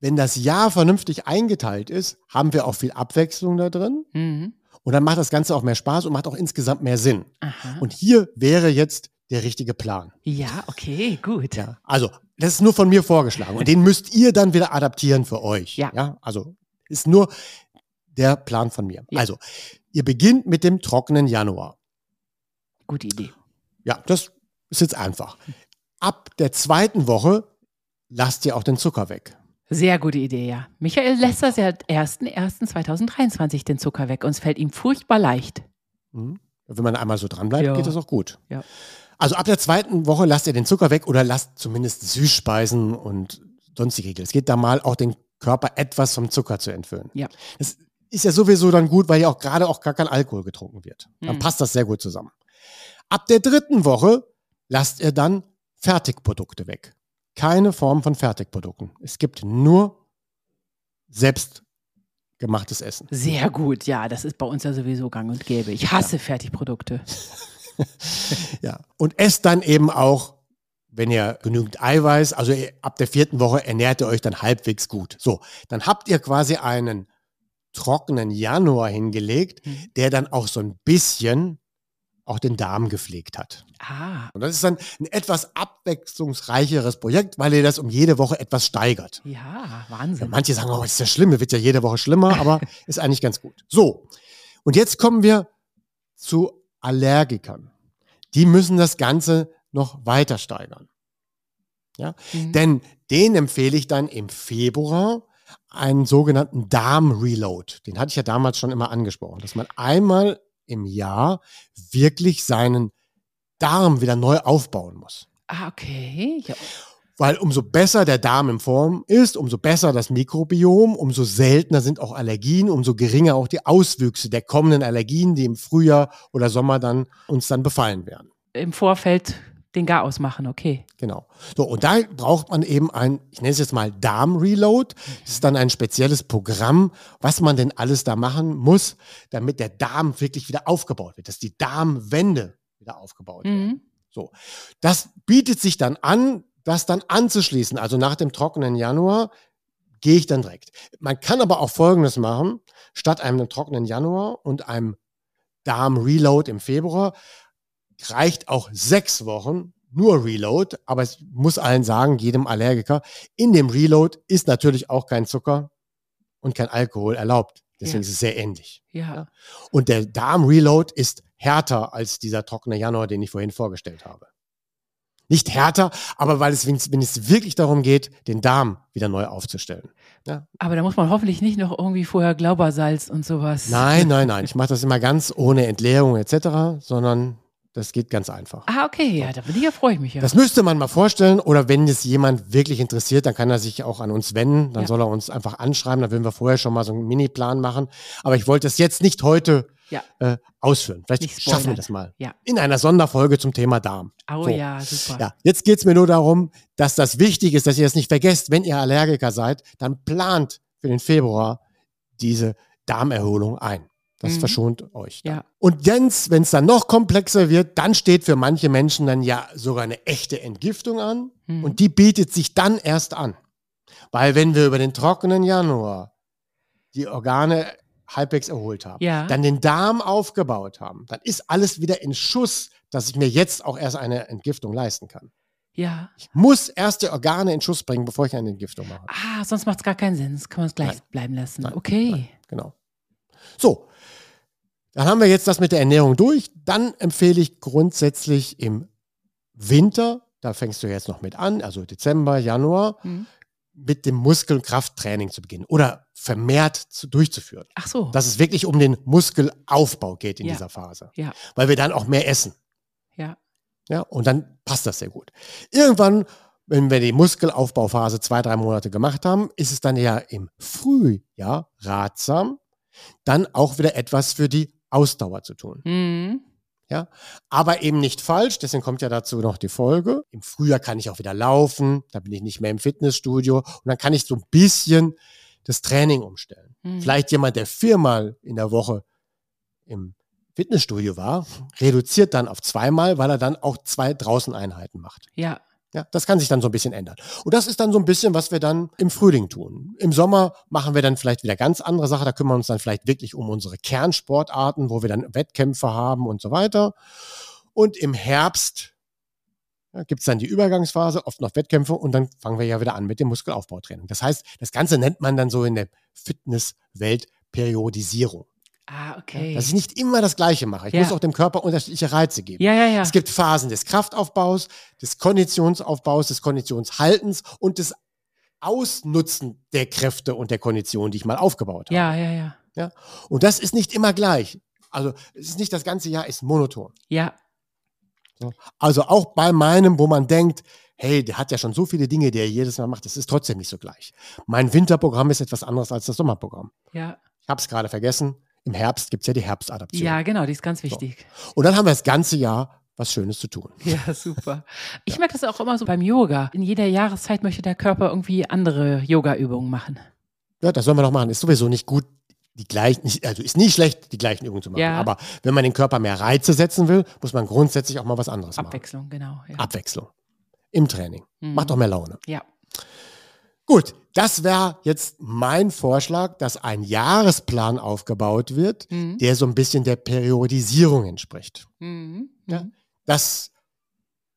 Wenn das Jahr vernünftig eingeteilt ist, haben wir auch viel Abwechslung da drin. Mhm. Und dann macht das Ganze auch mehr Spaß und macht auch insgesamt mehr Sinn. Aha. Und hier wäre jetzt der richtige Plan. ja, okay, gut. Ja, also das ist nur von mir vorgeschlagen und den müsst ihr dann wieder adaptieren für euch. Ja. ja also ist nur der Plan von mir. Ja. Also ihr beginnt mit dem trockenen Januar. Gute Idee. Ja, das ist jetzt einfach. Ab der zweiten Woche lasst ihr auch den Zucker weg. Sehr gute Idee, ja. Michael lässt das ja 1.1.2023 den Zucker weg und es fällt ihm furchtbar leicht. Mhm. Wenn man einmal so dran bleibt, Ja. geht das auch gut. Ja. Also ab der zweiten Woche lasst ihr den Zucker weg oder lasst zumindest Süßspeisen und sonstige Riegel. Es geht da mal auch den Körper etwas vom Zucker zu entwöhnen. Ja. Das ist ja sowieso dann gut, weil ja auch gerade auch gar kein Alkohol getrunken wird. Dann Mhm. passt das sehr gut zusammen. Ab der dritten Woche lasst ihr dann Fertigprodukte weg. Keine Form von Fertigprodukten. Es gibt nur selbstgemachtes Essen. Sehr gut, ja, das ist bei uns ja sowieso gang und gäbe. Ich hasse ja. Fertigprodukte. (laughs) (laughs) ja, und esst dann eben auch, wenn ihr genügend Eiweiß, also ab der vierten Woche ernährt ihr euch dann halbwegs gut. So, dann habt ihr quasi einen trockenen Januar hingelegt, mhm. der dann auch so ein bisschen auch den Darm gepflegt hat. Ah. Und das ist dann ein etwas abwechslungsreicheres Projekt, weil ihr das um jede Woche etwas steigert. Ja, Wahnsinn. Ja, manche sagen, oh, ist ja schlimm, wird ja jede Woche schlimmer, aber (laughs) ist eigentlich ganz gut. So, und jetzt kommen wir zu Allergikern. Die müssen das Ganze noch weiter steigern. Ja? Mhm. Denn denen empfehle ich dann im Februar einen sogenannten Darm-Reload. Den hatte ich ja damals schon immer angesprochen, dass man einmal im Jahr wirklich seinen Darm wieder neu aufbauen muss. Ah, okay. Ja. Weil umso besser der Darm in Form ist, umso besser das Mikrobiom, umso seltener sind auch Allergien, umso geringer auch die Auswüchse der kommenden Allergien, die im Frühjahr oder Sommer dann uns dann befallen werden. Im Vorfeld den Gar ausmachen, okay. Genau. So, und da braucht man eben ein, ich nenne es jetzt mal Darm-Reload. Das ist dann ein spezielles Programm, was man denn alles da machen muss, damit der Darm wirklich wieder aufgebaut wird, dass die Darmwände wieder aufgebaut mhm. werden. So. Das bietet sich dann an, das dann anzuschließen. Also nach dem trockenen Januar gehe ich dann direkt. Man kann aber auch Folgendes machen. Statt einem trockenen Januar und einem Darm-Reload im Februar reicht auch sechs Wochen nur Reload, aber ich muss allen sagen, jedem Allergiker, in dem Reload ist natürlich auch kein Zucker und kein Alkohol erlaubt. Deswegen ja. ist es sehr ähnlich. Ja. Und der Darm-Reload ist härter als dieser trockene Januar, den ich vorhin vorgestellt habe. Nicht härter, aber weil es, wenn es wirklich darum geht, den Darm wieder neu aufzustellen. Ja. Aber da muss man hoffentlich nicht noch irgendwie vorher Glaubersalz und sowas. Nein, nein, (laughs) nein. Ich mache das immer ganz ohne Entleerung etc., sondern das geht ganz einfach. Ah, okay, ja, da bin ich ja, freue ich mich ja. Das müsste man mal vorstellen oder wenn es jemand wirklich interessiert, dann kann er sich auch an uns wenden, dann ja. soll er uns einfach anschreiben, dann würden wir vorher schon mal so einen Mini-Plan machen. Aber ich wollte es jetzt nicht heute ja. äh, ausführen. Vielleicht schaffen wir das mal. Ja. In einer Sonderfolge zum Thema Darm. Oh so. ja, super. Ja, jetzt geht es mir nur darum, dass das wichtig ist, dass ihr das nicht vergesst, wenn ihr Allergiker seid, dann plant für den Februar diese Darmerholung ein. Das mhm. verschont euch. Dann. Ja. Und Jens, wenn es dann noch komplexer wird, dann steht für manche Menschen dann ja sogar eine echte Entgiftung an. Mhm. Und die bietet sich dann erst an. Weil wenn wir über den trockenen Januar die Organe halbwegs erholt haben, ja. dann den Darm aufgebaut haben, dann ist alles wieder in Schuss, dass ich mir jetzt auch erst eine Entgiftung leisten kann. Ja. Ich muss erst die Organe in Schuss bringen, bevor ich eine Entgiftung mache. Ah, sonst macht es gar keinen Sinn. Das kann man es gleich Nein. bleiben lassen. Nein. Okay. Nein. Genau. So, dann haben wir jetzt das mit der Ernährung durch. Dann empfehle ich grundsätzlich im Winter, da fängst du jetzt noch mit an, also Dezember, Januar, mhm. mit dem Muskel- und Krafttraining zu beginnen oder vermehrt zu, durchzuführen. Ach so. Dass es wirklich um den Muskelaufbau geht in ja. dieser Phase. Ja. Weil wir dann auch mehr essen. Ja. Ja, und dann passt das sehr gut. Irgendwann, wenn wir die Muskelaufbauphase zwei, drei Monate gemacht haben, ist es dann ja im Frühjahr ratsam, dann auch wieder etwas für die Ausdauer zu tun. Mhm. Ja, aber eben nicht falsch, deswegen kommt ja dazu noch die Folge. Im Frühjahr kann ich auch wieder laufen, da bin ich nicht mehr im Fitnessstudio und dann kann ich so ein bisschen das Training umstellen. Mhm. Vielleicht jemand, der viermal in der Woche im Fitnessstudio war, reduziert dann auf zweimal, weil er dann auch zwei draußen Einheiten macht. Ja. Ja, das kann sich dann so ein bisschen ändern. Und das ist dann so ein bisschen, was wir dann im Frühling tun. Im Sommer machen wir dann vielleicht wieder ganz andere Sachen. Da kümmern wir uns dann vielleicht wirklich um unsere Kernsportarten, wo wir dann Wettkämpfe haben und so weiter. Und im Herbst ja, gibt es dann die Übergangsphase, oft noch Wettkämpfe und dann fangen wir ja wieder an mit dem Muskelaufbautraining. Das heißt, das Ganze nennt man dann so in der Fitnesswelt Periodisierung. Ah, okay. Dass ich nicht immer das Gleiche mache. Ich ja. muss auch dem Körper unterschiedliche Reize geben. Ja, ja, ja. Es gibt Phasen des Kraftaufbaus, des Konditionsaufbaus, des Konditionshaltens und des Ausnutzen der Kräfte und der Kondition, die ich mal aufgebaut habe. Ja, ja, ja. ja? Und das ist nicht immer gleich. Also es ist nicht das ganze Jahr ist monoton. Ja. So. Also auch bei meinem, wo man denkt, hey, der hat ja schon so viele Dinge, die er jedes Mal macht, das ist trotzdem nicht so gleich. Mein Winterprogramm ist etwas anderes als das Sommerprogramm. Ja. Ich habe es gerade vergessen im Herbst gibt es ja die Herbstadaption. Ja, genau, die ist ganz wichtig. So. Und dann haben wir das ganze Jahr was Schönes zu tun. Ja, super. (laughs) Ich ja. merke das auch immer so beim Yoga. In jeder Jahreszeit möchte der Körper irgendwie andere Yoga-Übungen machen. Ja, das sollen wir noch machen. Ist sowieso nicht gut, die gleichen, also ist nie schlecht, die gleichen Übungen zu machen. Ja. Aber wenn man den Körper mehr Reize setzen will, muss man grundsätzlich auch mal was anderes Abwechslung, machen. Abwechslung, genau. Ja. Abwechslung. Im Training. Mhm. Macht doch mehr Laune. Ja. Gut, das wäre jetzt mein Vorschlag, dass ein Jahresplan aufgebaut wird, mhm. der so ein bisschen der Periodisierung entspricht. Mhm. Ja, mhm. das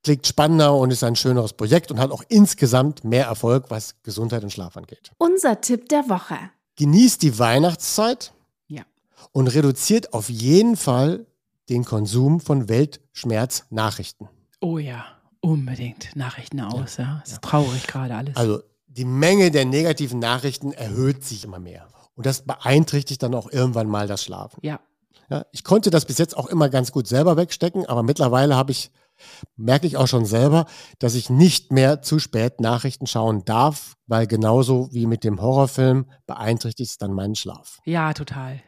klingt spannender und ist ein schöneres Projekt und hat auch insgesamt mehr Erfolg, was Gesundheit und Schlaf angeht. Unser Tipp der Woche. Genießt die Weihnachtszeit ja. und reduziert auf jeden Fall den Konsum von Weltschmerznachrichten. Oh ja, unbedingt Nachrichten aus. Ja, ja. ist ja. traurig gerade alles. Also die Menge der negativen Nachrichten erhöht sich immer mehr. Und das beeinträchtigt dann auch irgendwann mal das Schlafen. Ja. ja ich konnte das bis jetzt auch immer ganz gut selber wegstecken, aber mittlerweile habe ich, merke ich auch schon selber, dass ich nicht mehr zu spät Nachrichten schauen darf, weil genauso wie mit dem Horrorfilm beeinträchtigt es dann meinen Schlaf. Ja, total.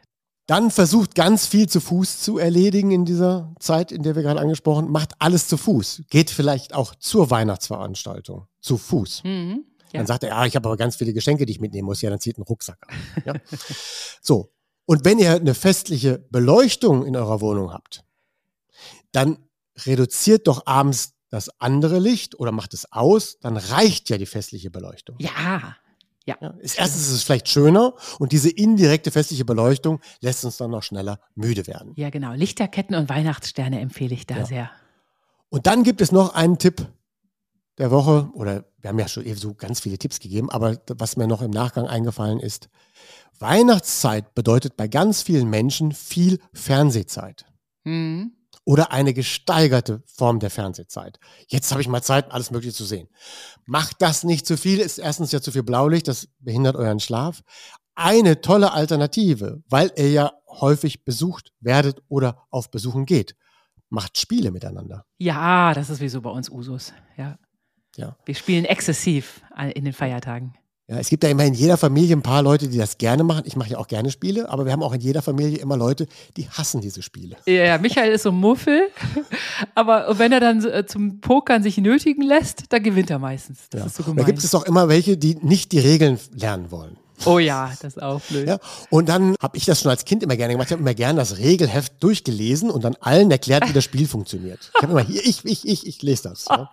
Dann versucht ganz viel zu Fuß zu erledigen in dieser Zeit, in der wir gerade angesprochen, macht alles zu Fuß. Geht vielleicht auch zur Weihnachtsveranstaltung zu Fuß. Mhm. Ja. Dann sagt er, ja, ich habe aber ganz viele Geschenke, die ich mitnehmen muss. Ja, dann zieht einen Rucksack an. (laughs) Ja? so. Und wenn ihr eine festliche Beleuchtung in eurer Wohnung habt, dann reduziert doch abends das andere Licht oder macht es aus, dann reicht ja die festliche Beleuchtung. Ja. Ja. ja erstens ist es vielleicht schöner und diese indirekte festliche Beleuchtung lässt uns dann noch schneller müde werden. Ja, genau. Lichterketten und Weihnachtssterne empfehle ich da ja. sehr. Und dann gibt es noch einen Tipp, der Woche, oder wir haben ja schon so ganz viele Tipps gegeben, aber was mir noch im Nachgang eingefallen ist, Weihnachtszeit bedeutet bei ganz vielen Menschen viel Fernsehzeit. Mhm. Oder eine gesteigerte Form der Fernsehzeit. Jetzt habe ich mal Zeit, alles Mögliche zu sehen. Macht das nicht zu viel, ist erstens ja zu viel Blaulicht, das behindert euren Schlaf. Eine tolle Alternative, weil ihr ja häufig besucht werdet oder auf Besuchen geht. Macht Spiele miteinander. Ja, das ist wie so bei uns Usus. Ja. Ja. Wir spielen exzessiv in den Feiertagen. Ja, es gibt ja immer in jeder Familie ein paar Leute, die das gerne machen. Ich mache ja auch gerne Spiele, aber wir haben auch in jeder Familie immer Leute, die hassen diese Spiele. Ja, Michael ist so ein Muffel, (laughs) aber wenn er dann äh, zum Pokern sich nötigen lässt, dann gewinnt er meistens. Das ja. ist so gemein. Da gibt es auch immer welche, die nicht die Regeln lernen wollen. Oh ja, das blöd. Ja, und dann habe ich das schon als Kind immer gerne gemacht. Ich habe immer gerne das Regelheft durchgelesen und dann allen erklärt, wie das Spiel funktioniert. Ich habe immer hier, ich, ich, ich, ich lese das. Ja.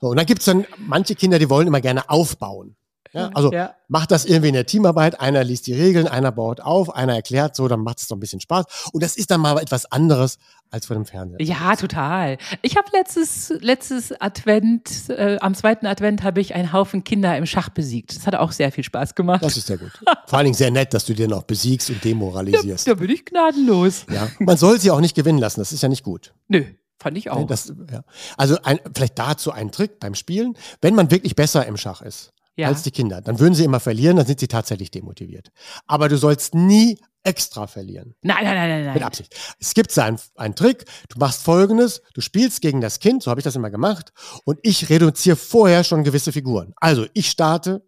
So, und dann gibt es dann manche Kinder, die wollen immer gerne aufbauen. Ja, also ja. macht das irgendwie in der Teamarbeit. Einer liest die Regeln, einer baut auf, einer erklärt so, dann macht es doch ein bisschen Spaß. Und das ist dann mal etwas anderes als vor dem Fernseher. Ja, total. Ich habe letztes, letztes Advent, äh, am zweiten Advent habe ich einen Haufen Kinder im Schach besiegt. Das hat auch sehr viel Spaß gemacht. Das ist sehr gut. Vor allen Dingen sehr nett, dass du dir noch besiegst und demoralisierst. Da, da bin ich gnadenlos. Ja, man soll sie auch nicht gewinnen lassen. Das ist ja nicht gut. Nö. Fand ich auch. Das, ja. Also ein, vielleicht dazu ein Trick beim Spielen. Wenn man wirklich besser im Schach ist, ja. als die Kinder. Dann würden sie immer verlieren, dann sind sie tatsächlich demotiviert. Aber du sollst nie extra verlieren. Nein, nein, nein, nein. Mit Absicht. Es gibt so einen, einen Trick. Du machst folgendes. Du spielst gegen das Kind, so habe ich das immer gemacht. Und ich reduziere vorher schon gewisse Figuren. Also ich starte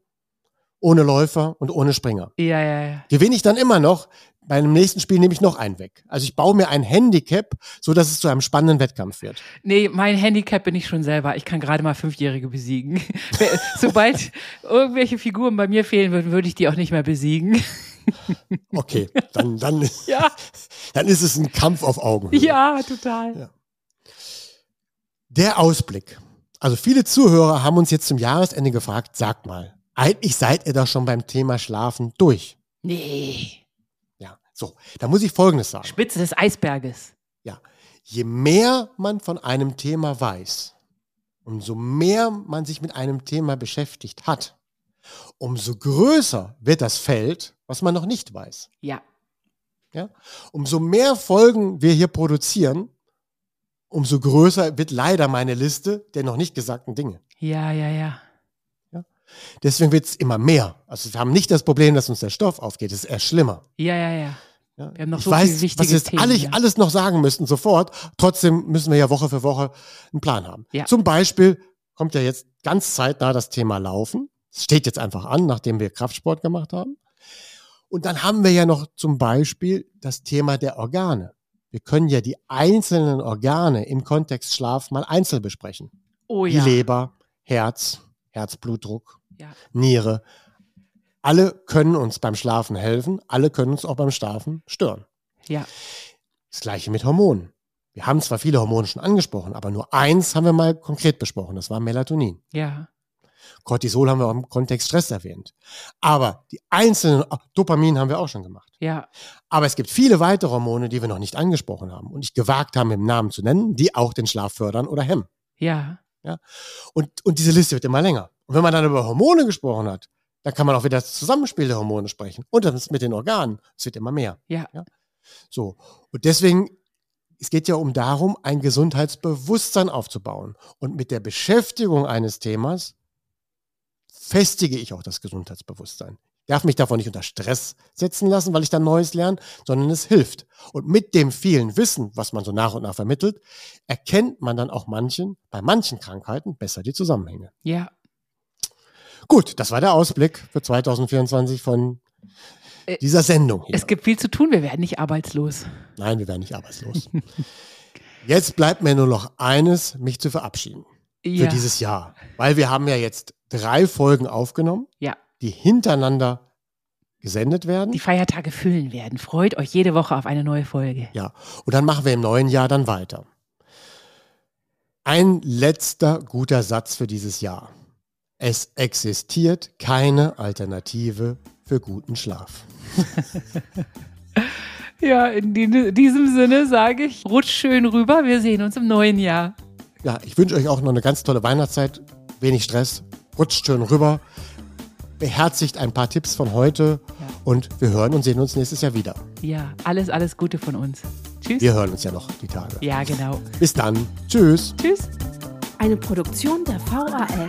ohne Läufer und ohne Springer. Ja, ja, ja. Gewinne ich dann immer noch, bei einem nächsten Spiel nehme ich noch einen weg. Also ich baue mir ein Handicap, so dass es zu einem spannenden Wettkampf wird. Nee, mein Handicap bin ich schon selber. Ich kann gerade mal Fünfjährige besiegen. (laughs) Sobald irgendwelche Figuren bei mir fehlen würden, würde ich die auch nicht mehr besiegen. (laughs) Okay, dann, dann, ja. (laughs) dann ist es ein Kampf auf Augenhöhe. Ja, total. Ja. Der Ausblick. Also viele Zuhörer haben uns jetzt zum Jahresende gefragt, sagt mal, eigentlich seid ihr doch schon beim Thema Schlafen durch. Nee. So, da muss ich Folgendes sagen. Spitze des Eisberges. Ja, je mehr man von einem Thema weiß, umso mehr man sich mit einem Thema beschäftigt hat, umso größer wird das Feld, was man noch nicht weiß. Ja. ja? Umso mehr Folgen wir hier produzieren, umso größer wird leider meine Liste der noch nicht gesagten Dinge. Ja, ja, ja. ja? Deswegen wird es immer mehr. Also wir haben nicht das Problem, dass uns der Stoff aufgeht, es ist eher schlimmer. Ja, ja, ja. Ja, wir haben noch ich so weiß, was wir jetzt Themen, alle, ja. alles noch sagen müssten sofort. Trotzdem müssen wir ja Woche für Woche einen Plan haben. Ja. Zum Beispiel kommt ja jetzt ganz zeitnah das Thema Laufen. Es steht jetzt einfach an, nachdem wir Kraftsport gemacht haben. Und dann haben wir ja noch zum Beispiel das Thema der Organe. wir können ja die einzelnen Organe im Kontext Schlaf mal einzeln besprechen. Oh ja. Die Leber, Herz, Herzblutdruck. Niere. Alle können uns beim Schlafen helfen, alle können uns auch beim Schlafen stören. Ja. Das gleiche mit Hormonen. Wir haben zwar viele Hormone schon angesprochen, aber nur eins haben wir mal konkret besprochen, das war Melatonin. Ja. Cortisol haben wir auch im Kontext Stress erwähnt. Aber die einzelnen, ah, Dopamin haben wir auch schon gemacht. Ja. Aber es gibt viele weitere Hormone, die wir noch nicht angesprochen haben und nicht gewagt haben, im Namen zu nennen, die auch den Schlaf fördern oder hemmen. Ja. Und, und diese Liste wird immer länger. Und wenn man dann über Hormone gesprochen hat, dann kann man auch wieder das Zusammenspiel der Hormone sprechen. Und das mit den Organen. Es wird immer mehr. Ja. So. Und deswegen, es geht ja um darum, ein Gesundheitsbewusstsein aufzubauen. Und mit der Beschäftigung eines Themas festige ich auch das Gesundheitsbewusstsein. Ich darf mich davon nicht unter Stress setzen lassen, weil ich dann Neues lerne, sondern es hilft. Und mit dem vielen Wissen, was man so nach und nach vermittelt, erkennt man dann auch manchen, bei manchen Krankheiten besser die Zusammenhänge. Ja. Gut, das war der Ausblick für 2024 von Äh, dieser Sendung hier. Es gibt viel zu tun, wir werden nicht arbeitslos. Nein, wir werden nicht arbeitslos. (laughs) Jetzt bleibt mir nur noch eines, mich zu verabschieden für Ja. dieses Jahr. Weil wir haben ja jetzt drei Folgen aufgenommen, Ja. die hintereinander gesendet werden. Die Feiertage füllen werden. Freut euch jede Woche auf eine neue Folge. ja, und dann machen wir im neuen Jahr dann weiter. Ein letzter guter Satz für dieses Jahr. Es existiert keine Alternative für guten Schlaf. (laughs) Ja, in die- diesem Sinne sage ich, rutscht schön rüber. Wir sehen uns im neuen Jahr. Ja, ich wünsche euch auch noch eine ganz tolle Weihnachtszeit. Wenig Stress. Rutscht schön rüber. Beherzigt ein paar Tipps von heute. Ja. Und wir hören und sehen uns nächstes Jahr wieder. Ja, alles, alles Gute von uns. Tschüss. Wir hören uns ja noch die Tage. Ja, genau. Bis dann. Tschüss. Tschüss. Eine Produktion der VAL.